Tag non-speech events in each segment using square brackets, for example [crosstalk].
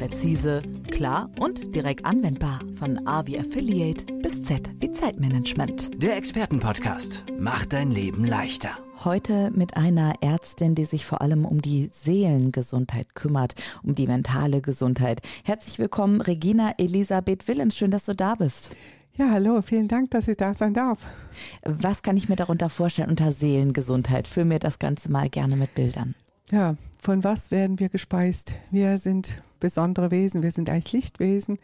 Präzise, klar und direkt anwendbar. Von A wie Affiliate bis Z wie Zeitmanagement. Der Expertenpodcast macht dein Leben leichter. Heute mit einer Ärztin, die sich vor allem um die Seelengesundheit kümmert, um die mentale Gesundheit. Herzlich willkommen, Regina Elisabeth Willems. Schön, dass du da bist. Ja, hallo, vielen Dank, dass ich da sein darf. Was kann ich mir darunter vorstellen unter Seelengesundheit? Füll mir das Ganze mal gerne mit Bildern. Ja, von was werden wir gespeist? Wir sind besondere Wesen, wir sind eigentlich Lichtwesen.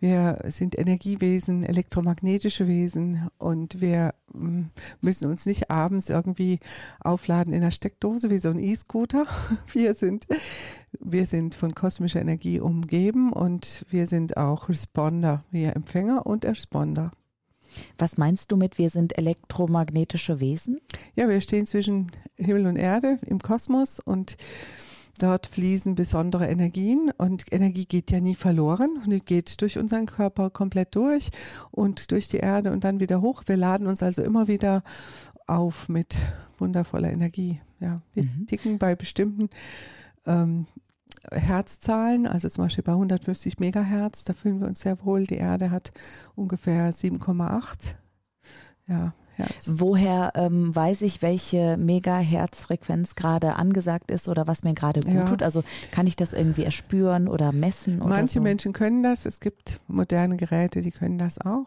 Wir sind Energiewesen, elektromagnetische Wesen und wir mm, müssen uns nicht abends irgendwie aufladen in der Steckdose wie so ein E-Scooter. [laughs] Wir sind, wir sind von kosmischer Energie umgeben und wir sind auch Responder, wir Empfänger und Responder. Was meinst du mit, wir sind elektromagnetische Wesen? Ja, wir stehen zwischen Himmel und Erde im Kosmos und Dort fließen besondere Energien und Energie geht ja nie verloren. Die geht durch unseren Körper komplett durch und durch die Erde und dann wieder hoch. Wir laden uns also immer wieder auf mit wundervoller Energie. Ja, wir mhm. ticken bei bestimmten ähm, Herzzahlen, also zum Beispiel bei 150 Megahertz, da fühlen wir uns sehr wohl. Die Erde hat ungefähr 7,8. Ja, Herz. Woher ähm, weiß ich, welche Megahertzfrequenz gerade angesagt ist oder was mir gerade gut ja. tut? Also kann ich das irgendwie erspüren oder messen? Oder Manche so? Menschen können das. Es gibt moderne Geräte, die können das auch.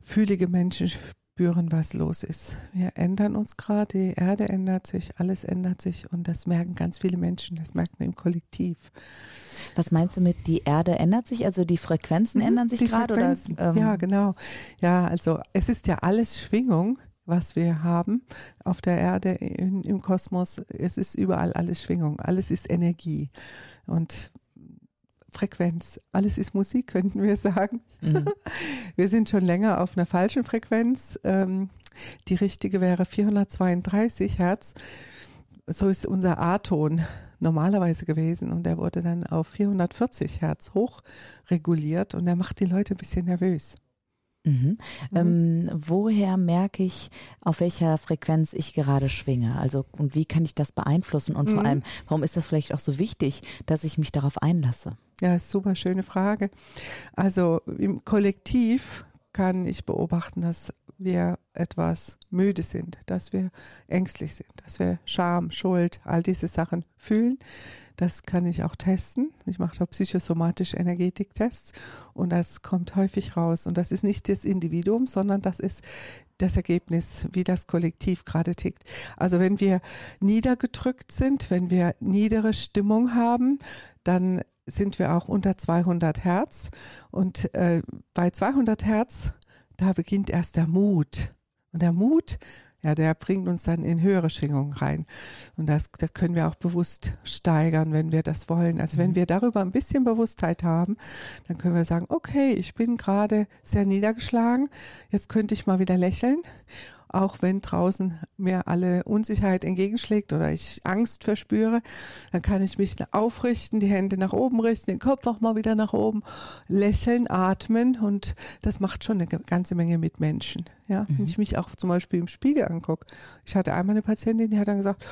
Fühlige Menschen spüren, was los ist. Wir ändern uns gerade, die Erde ändert sich, alles ändert sich und das merken ganz viele Menschen, das merken wir im Kollektiv. Was meinst du mit, die Erde ändert sich? Also die Frequenzen mhm, ändern sich gerade? Oder, ähm ja, genau. Ja, also es ist ja alles Schwingung was wir haben auf der Erde, in, im Kosmos. Es ist überall alles Schwingung, alles ist Energie. Und Frequenz. Alles ist Musik, könnten wir sagen. Mhm. [laughs] Wir sind schon länger auf einer falschen Frequenz. Ähm, die richtige wäre 432 Hertz. So ist unser A-Ton normalerweise gewesen und der wurde dann auf 440 Hertz hoch reguliert und der macht die Leute ein bisschen nervös. Mhm. Mhm. Ähm, woher merke ich, auf welcher Frequenz ich gerade schwinge? Also und wie kann ich das beeinflussen? Und vor mhm. allem, warum ist das vielleicht auch so wichtig, dass ich mich darauf einlasse? Ja, super schöne Frage. Also im Kollektiv kann ich beobachten, dass wir etwas müde sind, dass wir ängstlich sind, dass wir Scham, Schuld, all diese Sachen fühlen. Das kann ich auch testen. Ich mache da psychosomatische Energetiktests und das kommt häufig raus. Und das ist nicht das Individuum, sondern das ist das Ergebnis, wie das Kollektiv gerade tickt. Also wenn wir niedergedrückt sind, wenn wir niedere Stimmung haben, dann sind wir auch unter 200 Hertz. Und äh, bei 200 Hertz da beginnt erst der Mut. Und der Mut, ja, der bringt uns dann in höhere Schwingungen rein. Und das, das können wir auch bewusst steigern, wenn wir das wollen. Also wenn mhm. wir darüber ein bisschen Bewusstheit haben, dann können wir sagen, okay, ich bin gerade sehr niedergeschlagen, jetzt könnte ich mal wieder lächeln auch wenn draußen mir alle Unsicherheit entgegenschlägt oder ich Angst verspüre, dann kann ich mich aufrichten, die Hände nach oben richten, den Kopf auch mal wieder nach oben, lächeln, atmen und das macht schon eine ganze Menge mit Menschen. Ja, mhm. wenn ich mich auch zum Beispiel im Spiegel angucke. Ich hatte einmal eine Patientin, die hat dann gesagt,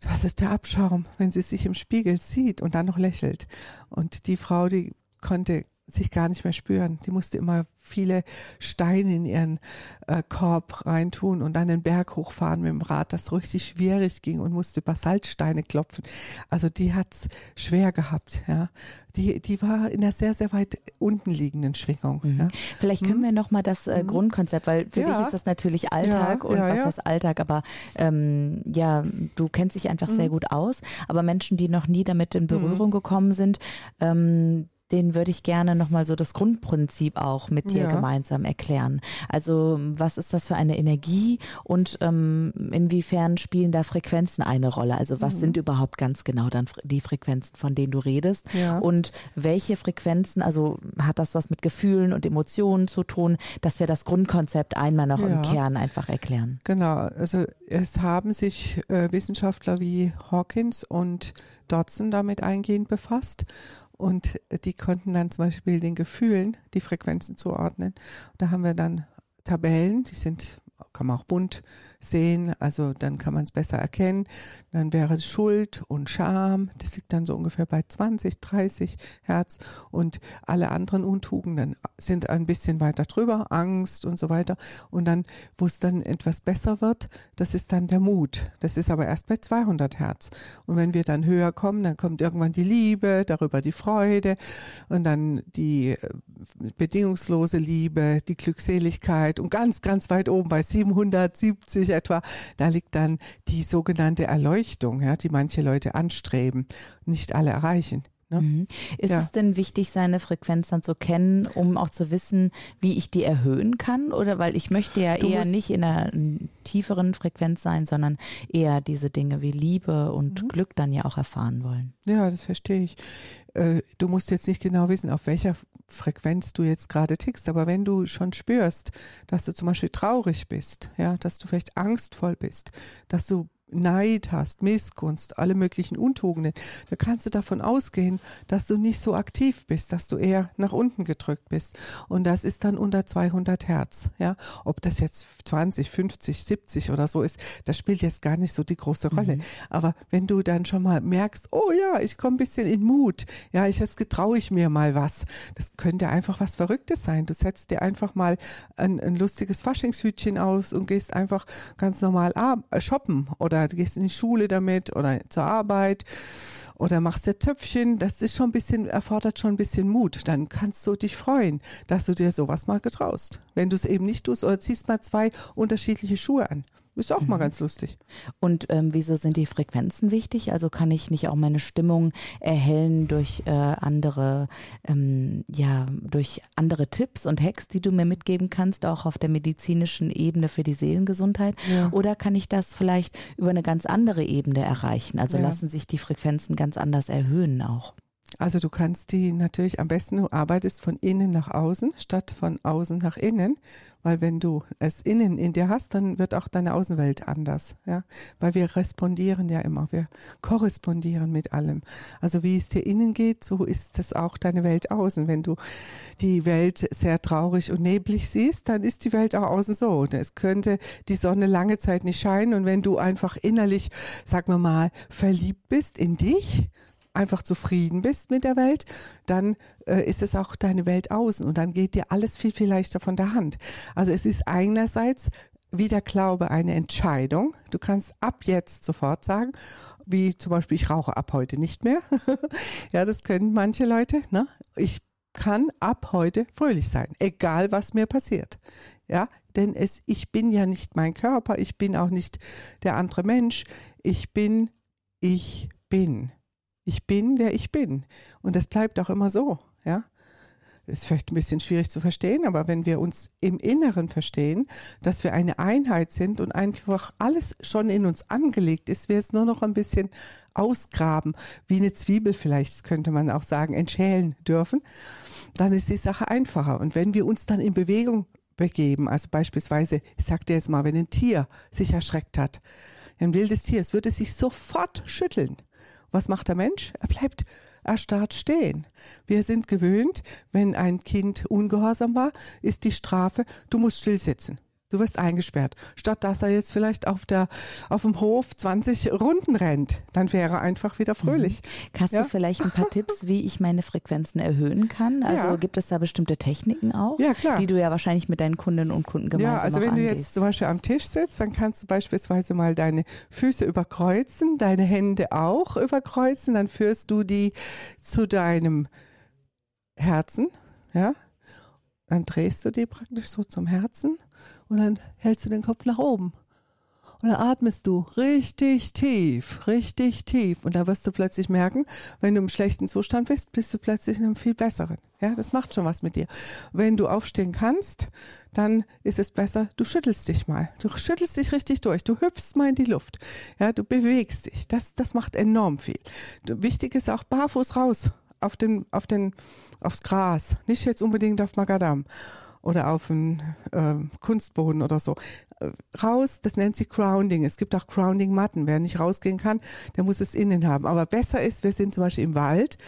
das ist der Abschaum, wenn sie sich im Spiegel sieht und dann noch lächelt. Und die Frau, die konnte sich gar nicht mehr spüren. Die musste immer viele Steine in ihren äh, Korb reintun und dann den Berg hochfahren mit dem Rad, das richtig schwierig ging und musste Basaltsteine klopfen. Also die hat's schwer gehabt, ja. Die, die war in einer sehr, sehr weit unten liegenden Schwingung. Mhm. Ja. Vielleicht können mhm. wir nochmal das äh, mhm. Grundkonzept, weil für ja. dich ist das natürlich Alltag ja, und was ist Alltag, aber ähm, ja, du kennst dich einfach sehr mhm. gut aus. Aber Menschen, die noch nie damit in Berührung mhm. gekommen sind, ähm, den würde ich gerne nochmal so das Grundprinzip auch mit dir ja. gemeinsam erklären. Also was ist das für eine Energie und ähm, inwiefern spielen da Frequenzen eine Rolle? Also was mhm. sind überhaupt ganz genau dann die Frequenzen, von denen du redest? Ja. Und welche Frequenzen, also hat das was mit Gefühlen und Emotionen zu tun, dass wir das Grundkonzept einmal noch ja. im Kern einfach erklären? Genau, also es haben sich äh, Wissenschaftler wie Hawkins und Dodson damit eingehend befasst und die konnten dann zum Beispiel den Gefühlen die Frequenzen zuordnen. Da haben wir dann Tabellen, die sind kann man auch bunt sehen, also dann kann man es besser erkennen. Dann wäre es Schuld und Scham, das liegt dann so ungefähr bei 20, 30 Hertz und alle anderen Untugenden sind ein bisschen weiter drüber, Angst und so weiter. Und dann, wo es dann etwas besser wird, das ist dann der Mut. Das ist aber erst bei 200 Hertz. Und wenn wir dann höher kommen, dann kommt irgendwann die Liebe, darüber die Freude und dann die äh, bedingungslose Liebe, die Glückseligkeit und ganz, ganz weit oben bei 770 etwa, da liegt dann die sogenannte Erleuchtung, ja, die manche Leute anstreben, nicht alle erreichen. Ne? Mhm. Ist ja. es denn wichtig, seine Frequenz dann zu kennen, um auch zu wissen, wie ich die erhöhen kann? Oder weil ich möchte ja du eher nicht in einer tieferen Frequenz sein, sondern eher diese Dinge wie Liebe und mhm. Glück dann ja auch erfahren wollen. Ja, das verstehe ich. Äh, du musst jetzt nicht genau wissen, auf welcher Frequenz du jetzt gerade tickst, aber wenn du schon spürst, dass du zum Beispiel traurig bist, ja, dass du vielleicht angstvoll bist, dass du Neid hast, Missgunst, alle möglichen Untugenden, da kannst du davon ausgehen, dass du nicht so aktiv bist, dass du eher nach unten gedrückt bist. Und das ist dann unter 200 Hertz. Ja, ob das jetzt 20, 50, 70 oder so ist, das spielt jetzt gar nicht so die große Rolle. Mhm. Aber wenn du dann schon mal merkst, oh ja, ich komme ein bisschen in Mut, ja, ich jetzt getraue ich mir mal was. Das könnte einfach was Verrücktes sein. Du setzt dir einfach mal ein, ein lustiges Faschingshütchen aus und gehst einfach ganz normal shoppen oder oder gehst in die Schule damit oder zur Arbeit oder machst dir Töpfchen, das ist schon ein bisschen, erfordert schon ein bisschen Mut. Dann kannst du dich freuen, dass du dir sowas mal getraust. Wenn du es eben nicht tust oder ziehst mal zwei unterschiedliche Schuhe an. Ist auch mhm. mal ganz lustig. Und ähm, wieso sind die Frequenzen wichtig? Also kann ich nicht auch meine Stimmung erhellen durch äh, andere, ähm, ja, durch andere Tipps und Hacks, die du mir mitgeben kannst, auch auf der medizinischen Ebene für die Seelengesundheit? Ja. Oder kann ich das vielleicht über eine ganz andere Ebene erreichen? Also ja. lassen sich die Frequenzen ganz anders erhöhen auch? Also du kannst die natürlich am besten, du arbeitest von innen nach außen statt von außen nach innen, weil wenn du es innen in dir hast, dann wird auch deine Außenwelt anders, ja, weil wir respondieren ja immer, wir korrespondieren mit allem. Also wie es dir innen geht, so ist es auch deine Welt außen. Wenn du die Welt sehr traurig und neblig siehst, dann ist die Welt auch außen so. Es könnte die Sonne lange Zeit nicht scheinen und wenn du einfach innerlich, sag wir mal, verliebt bist in dich, einfach zufrieden bist mit der Welt, dann äh, ist es auch deine Welt außen und dann geht dir alles viel, viel leichter von der Hand. Also es ist einerseits wie der Glaube eine Entscheidung. Du kannst ab jetzt sofort sagen, wie zum Beispiel, ich rauche ab heute nicht mehr. [laughs] ja, das können manche Leute. Ne? Ich kann ab heute fröhlich sein, egal was mir passiert. Ja, denn es, ich bin ja nicht mein Körper, ich bin auch nicht der andere Mensch. Ich bin, ich bin. Ich bin, der ich bin. Und das bleibt auch immer so, ja. Ist vielleicht ein bisschen schwierig zu verstehen, aber wenn wir uns im Inneren verstehen, dass wir eine Einheit sind und einfach alles schon in uns angelegt ist, wir es nur noch ein bisschen ausgraben, wie eine Zwiebel vielleicht, könnte man auch sagen, entschälen dürfen, dann ist die Sache einfacher. Und wenn wir uns dann in Bewegung begeben, also beispielsweise, ich sag dir jetzt mal, wenn ein Tier sich erschreckt hat, ein wildes Tier, es würde sich sofort schütteln. Was macht der Mensch? Er bleibt erstarrt stehen. Wir sind gewöhnt, wenn ein Kind ungehorsam war, ist die Strafe, du musst still sitzen. Du wirst eingesperrt. Statt dass er jetzt vielleicht auf der, auf dem Hof 20 Runden rennt, dann wäre er einfach wieder fröhlich. Mhm. Hast ja? du vielleicht ein paar [laughs] Tipps, wie ich meine Frequenzen erhöhen kann? Also ja. gibt es da bestimmte Techniken auch? Ja, klar. Die du ja wahrscheinlich mit deinen Kundinnen und Kunden gemeinsam Ja, also wenn du jetzt zum Beispiel am Tisch sitzt, dann kannst du beispielsweise mal deine Füße überkreuzen, deine Hände auch überkreuzen, dann führst du die zu deinem Herzen, ja, dann drehst du die praktisch so zum Herzen und dann hältst du den Kopf nach oben. Und dann atmest du richtig tief, richtig tief. Und da wirst du plötzlich merken, wenn du im schlechten Zustand bist, bist du plötzlich in einem viel besseren. Ja, das macht schon was mit dir. Wenn du aufstehen kannst, dann ist es besser, du schüttelst dich mal. Du schüttelst dich richtig durch. Du hüpfst mal in die Luft. Ja, du bewegst dich. Das, das macht enorm viel. Wichtig ist auch barfuß raus auf den, auf den, aufs Gras, nicht jetzt unbedingt auf Magadam. Oder auf einen äh, Kunstboden oder so. Äh, raus, das nennt sich Grounding. Es gibt auch Grounding-Matten. Wer nicht rausgehen kann, der muss es innen haben. Aber besser ist, wir sind zum Beispiel im Wald.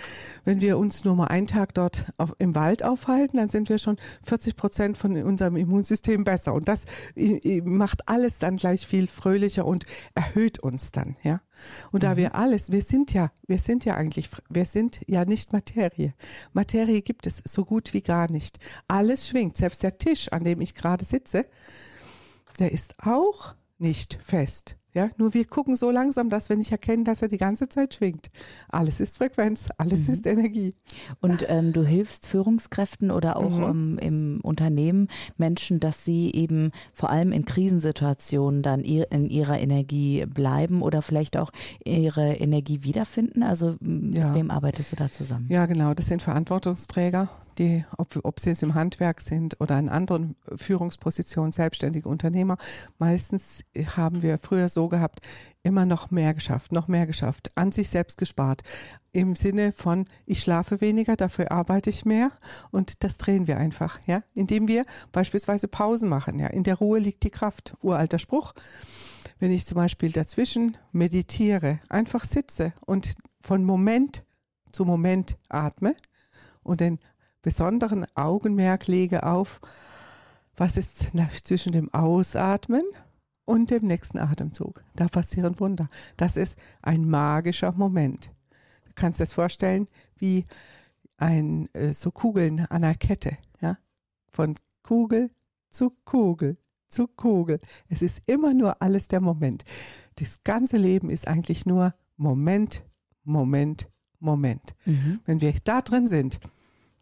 Wenn wir uns nur mal einen Tag dort auf, im Wald aufhalten, dann sind wir schon 40 Prozent von unserem Immunsystem besser. Und das macht alles dann gleich viel fröhlicher und erhöht uns dann, ja. Und da mhm. wir alles, wir sind ja, wir sind ja eigentlich, wir sind ja nicht Materie. Materie gibt es so gut wie gar nicht. Alles schwingt. Selbst der Tisch, an dem ich gerade sitze, der ist auch nicht fest. Ja, nur wir gucken so langsam, dass wir nicht erkennen, dass er die ganze Zeit schwingt. Alles ist Frequenz, alles mhm. ist Energie. Und ähm, du hilfst Führungskräften oder auch mhm. ähm, im Unternehmen Menschen, dass sie eben vor allem in Krisensituationen dann ihr, in ihrer Energie bleiben oder vielleicht auch ihre Energie wiederfinden. Also mit ja. wem arbeitest du da zusammen? Ja, genau. Das sind Verantwortungsträger die, ob, ob sie jetzt im Handwerk sind oder in anderen Führungspositionen, selbstständige Unternehmer, meistens haben wir früher so gehabt, immer noch mehr geschafft, noch mehr geschafft, an sich selbst gespart. Im Sinne von, ich schlafe weniger, dafür arbeite ich mehr und das drehen wir einfach, ja, indem wir beispielsweise Pausen machen, ja. In der Ruhe liegt die Kraft. Uralter Spruch. Wenn ich zum Beispiel dazwischen meditiere, einfach sitze und von Moment zu Moment atme und den besonderen Augenmerk lege auf, was ist zwischen dem Ausatmen und dem nächsten Atemzug. Da passieren Wunder. Das ist ein magischer Moment. Du kannst dir das vorstellen wie ein äh, so Kugeln an einer Kette, ja? Von Kugel zu Kugel zu Kugel. Es ist immer nur alles der Moment. Das ganze Leben ist eigentlich nur Moment, Moment, Moment. Mhm. Wenn wir da drin sind,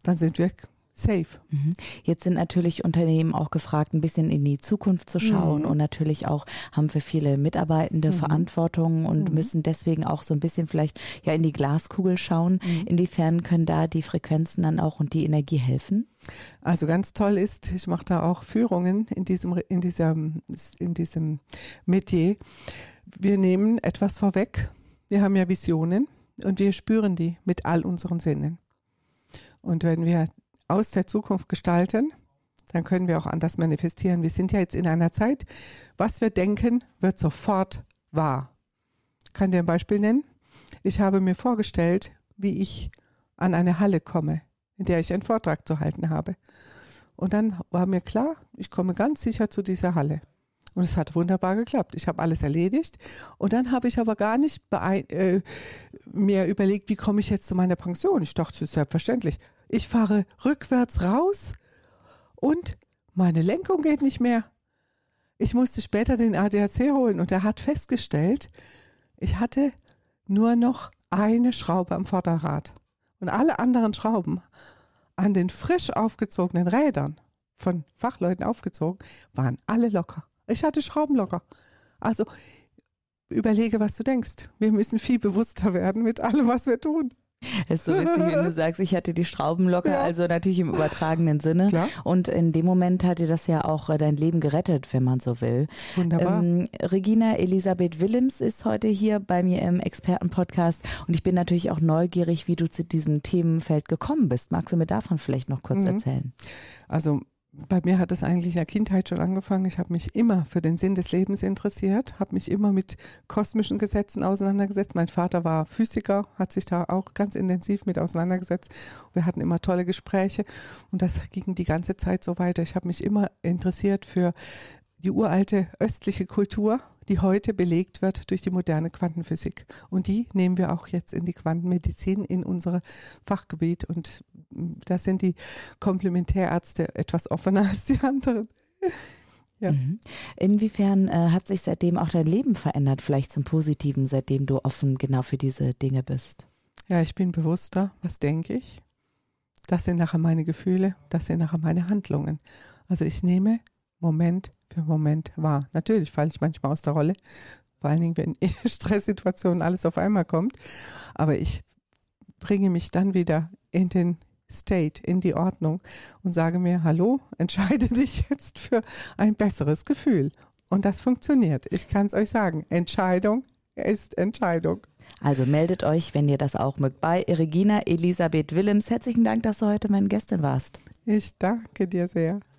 dann sind wir safe. Mhm. Jetzt sind natürlich Unternehmen auch gefragt, ein bisschen in die Zukunft zu schauen mhm. und natürlich auch haben wir viele Mitarbeitende mhm. Verantwortung und mhm. müssen deswegen auch so ein bisschen vielleicht ja in die Glaskugel schauen. Mhm. Inwiefern können da die Frequenzen dann auch und die Energie helfen? Also ganz toll ist, ich mache da auch Führungen in diesem, in diesem, in diesem Metier. Wir nehmen etwas vorweg. Wir haben ja Visionen und wir spüren die mit all unseren Sinnen. Und wenn wir aus der Zukunft gestalten, dann können wir auch anders manifestieren. Wir sind ja jetzt in einer Zeit, was wir denken, wird sofort wahr. Ich kann dir ein Beispiel nennen. Ich habe mir vorgestellt, wie ich an eine Halle komme, in der ich einen Vortrag zu halten habe. Und dann war mir klar, ich komme ganz sicher zu dieser Halle. Und es hat wunderbar geklappt. Ich habe alles erledigt. Und dann habe ich aber gar nicht äh, mir überlegt, wie komme ich jetzt zu meiner Pension. Ich dachte, das ist selbstverständlich. Ich fahre rückwärts raus und meine Lenkung geht nicht mehr. Ich musste später den ADAC holen und er hat festgestellt, ich hatte nur noch eine Schraube am Vorderrad. Und alle anderen Schrauben an den frisch aufgezogenen Rädern von Fachleuten aufgezogen, waren alle locker. Ich hatte Schrauben locker. Also überlege, was du denkst. Wir müssen viel bewusster werden mit allem, was wir tun. Es ist so witzig, wenn du [laughs] sagst, ich hatte die Schrauben locker, ja. also natürlich im übertragenen Sinne. Klar. Und in dem Moment hat dir das ja auch äh, dein Leben gerettet, wenn man so will. Wunderbar. Ähm, Regina Elisabeth Willems ist heute hier bei mir im Expertenpodcast und ich bin natürlich auch neugierig, wie du zu diesem Themenfeld gekommen bist. Magst du mir davon vielleicht noch kurz mhm. erzählen? Also bei mir hat es eigentlich in der Kindheit schon angefangen. Ich habe mich immer für den Sinn des Lebens interessiert, habe mich immer mit kosmischen Gesetzen auseinandergesetzt. Mein Vater war Physiker, hat sich da auch ganz intensiv mit auseinandergesetzt. Wir hatten immer tolle Gespräche und das ging die ganze Zeit so weiter. Ich habe mich immer interessiert für die uralte östliche Kultur, die heute belegt wird durch die moderne Quantenphysik. Und die nehmen wir auch jetzt in die Quantenmedizin, in unser Fachgebiet. Und da sind die Komplementärärzte etwas offener [laughs] als die anderen. Ja. Mhm. Inwiefern äh, hat sich seitdem auch dein Leben verändert, vielleicht zum Positiven, seitdem du offen genau für diese Dinge bist? Ja, ich bin bewusster, was denke ich. Das sind nachher meine Gefühle, das sind nachher meine Handlungen. Also ich nehme Moment für Moment wahr. Natürlich falle ich manchmal aus der Rolle, vor allen Dingen, wenn in [laughs] Stresssituationen alles auf einmal kommt. Aber ich bringe mich dann wieder in den State, in die Ordnung und sage mir, hallo, entscheide [laughs] dich jetzt für ein besseres Gefühl. Und das funktioniert. Ich kann es euch sagen. Entscheidung ist Entscheidung. Also meldet euch, wenn ihr das auch mögt, bei Regina Elisabeth Willems. Herzlichen Dank, dass du heute meine Gästin warst. Ich danke dir sehr.